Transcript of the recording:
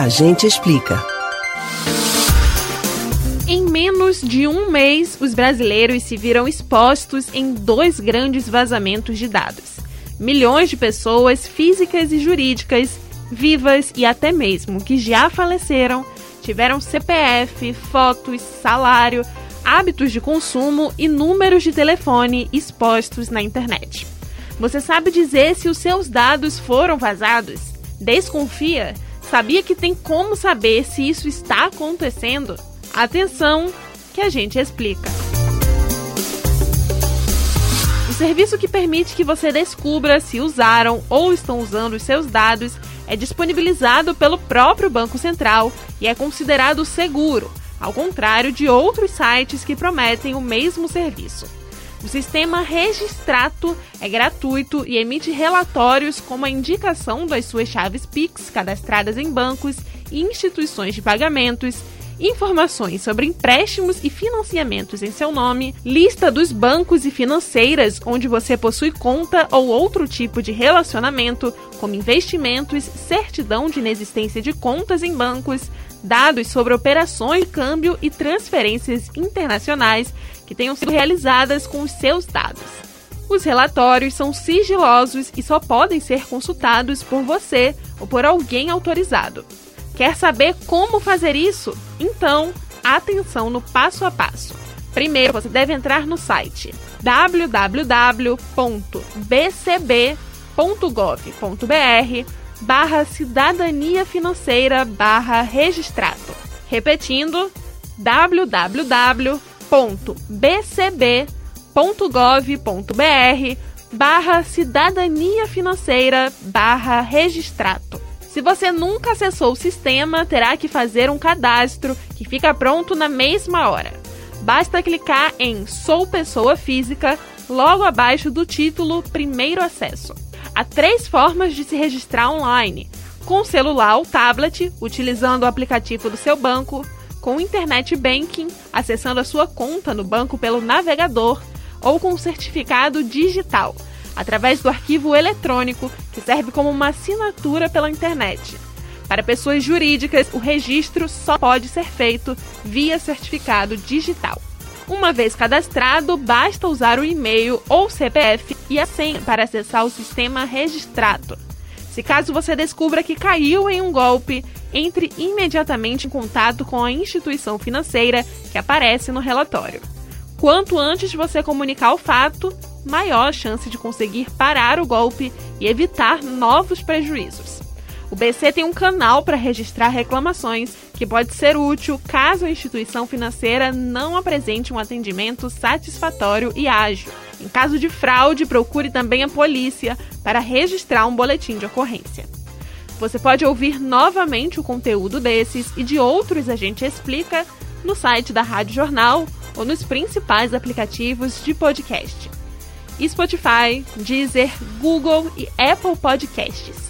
A gente explica. Em menos de um mês, os brasileiros se viram expostos em dois grandes vazamentos de dados. Milhões de pessoas físicas e jurídicas, vivas e até mesmo que já faleceram, tiveram CPF, fotos, salário, hábitos de consumo e números de telefone expostos na internet. Você sabe dizer se os seus dados foram vazados? Desconfia? Sabia que tem como saber se isso está acontecendo? Atenção, que a gente explica. O serviço que permite que você descubra se usaram ou estão usando os seus dados é disponibilizado pelo próprio Banco Central e é considerado seguro, ao contrário de outros sites que prometem o mesmo serviço. O sistema Registrato é gratuito e emite relatórios como a indicação das suas chaves Pix cadastradas em bancos e instituições de pagamentos, informações sobre empréstimos e financiamentos em seu nome, lista dos bancos e financeiras onde você possui conta ou outro tipo de relacionamento, como investimentos, certidão de inexistência de contas em bancos, dados sobre operações de câmbio e transferências internacionais que tenham sido realizadas com os seus dados. Os relatórios são sigilosos e só podem ser consultados por você ou por alguém autorizado. Quer saber como fazer isso? Então, atenção no passo a passo. Primeiro, você deve entrar no site www.bcb.gov.br barra cidadania financeira barra registrado. Repetindo, www www.bcb.gov.br barra cidadania financeira barra registrato. Se você nunca acessou o sistema, terá que fazer um cadastro que fica pronto na mesma hora. Basta clicar em Sou Pessoa Física logo abaixo do título Primeiro Acesso. Há três formas de se registrar online: com celular ou tablet, utilizando o aplicativo do seu banco, com internet banking, acessando a sua conta no banco pelo navegador ou com certificado digital, através do arquivo eletrônico que serve como uma assinatura pela internet. Para pessoas jurídicas, o registro só pode ser feito via certificado digital. Uma vez cadastrado, basta usar o e-mail ou CPF e a senha para acessar o sistema registrado. Se caso você descubra que caiu em um golpe, entre imediatamente em contato com a instituição financeira que aparece no relatório. Quanto antes você comunicar o fato, maior a chance de conseguir parar o golpe e evitar novos prejuízos. O BC tem um canal para registrar reclamações que pode ser útil caso a instituição financeira não apresente um atendimento satisfatório e ágil. Em caso de fraude, procure também a polícia para registrar um boletim de ocorrência. Você pode ouvir novamente o conteúdo desses e de outros a gente explica no site da Rádio Jornal ou nos principais aplicativos de podcast. Spotify, Deezer, Google e Apple Podcasts.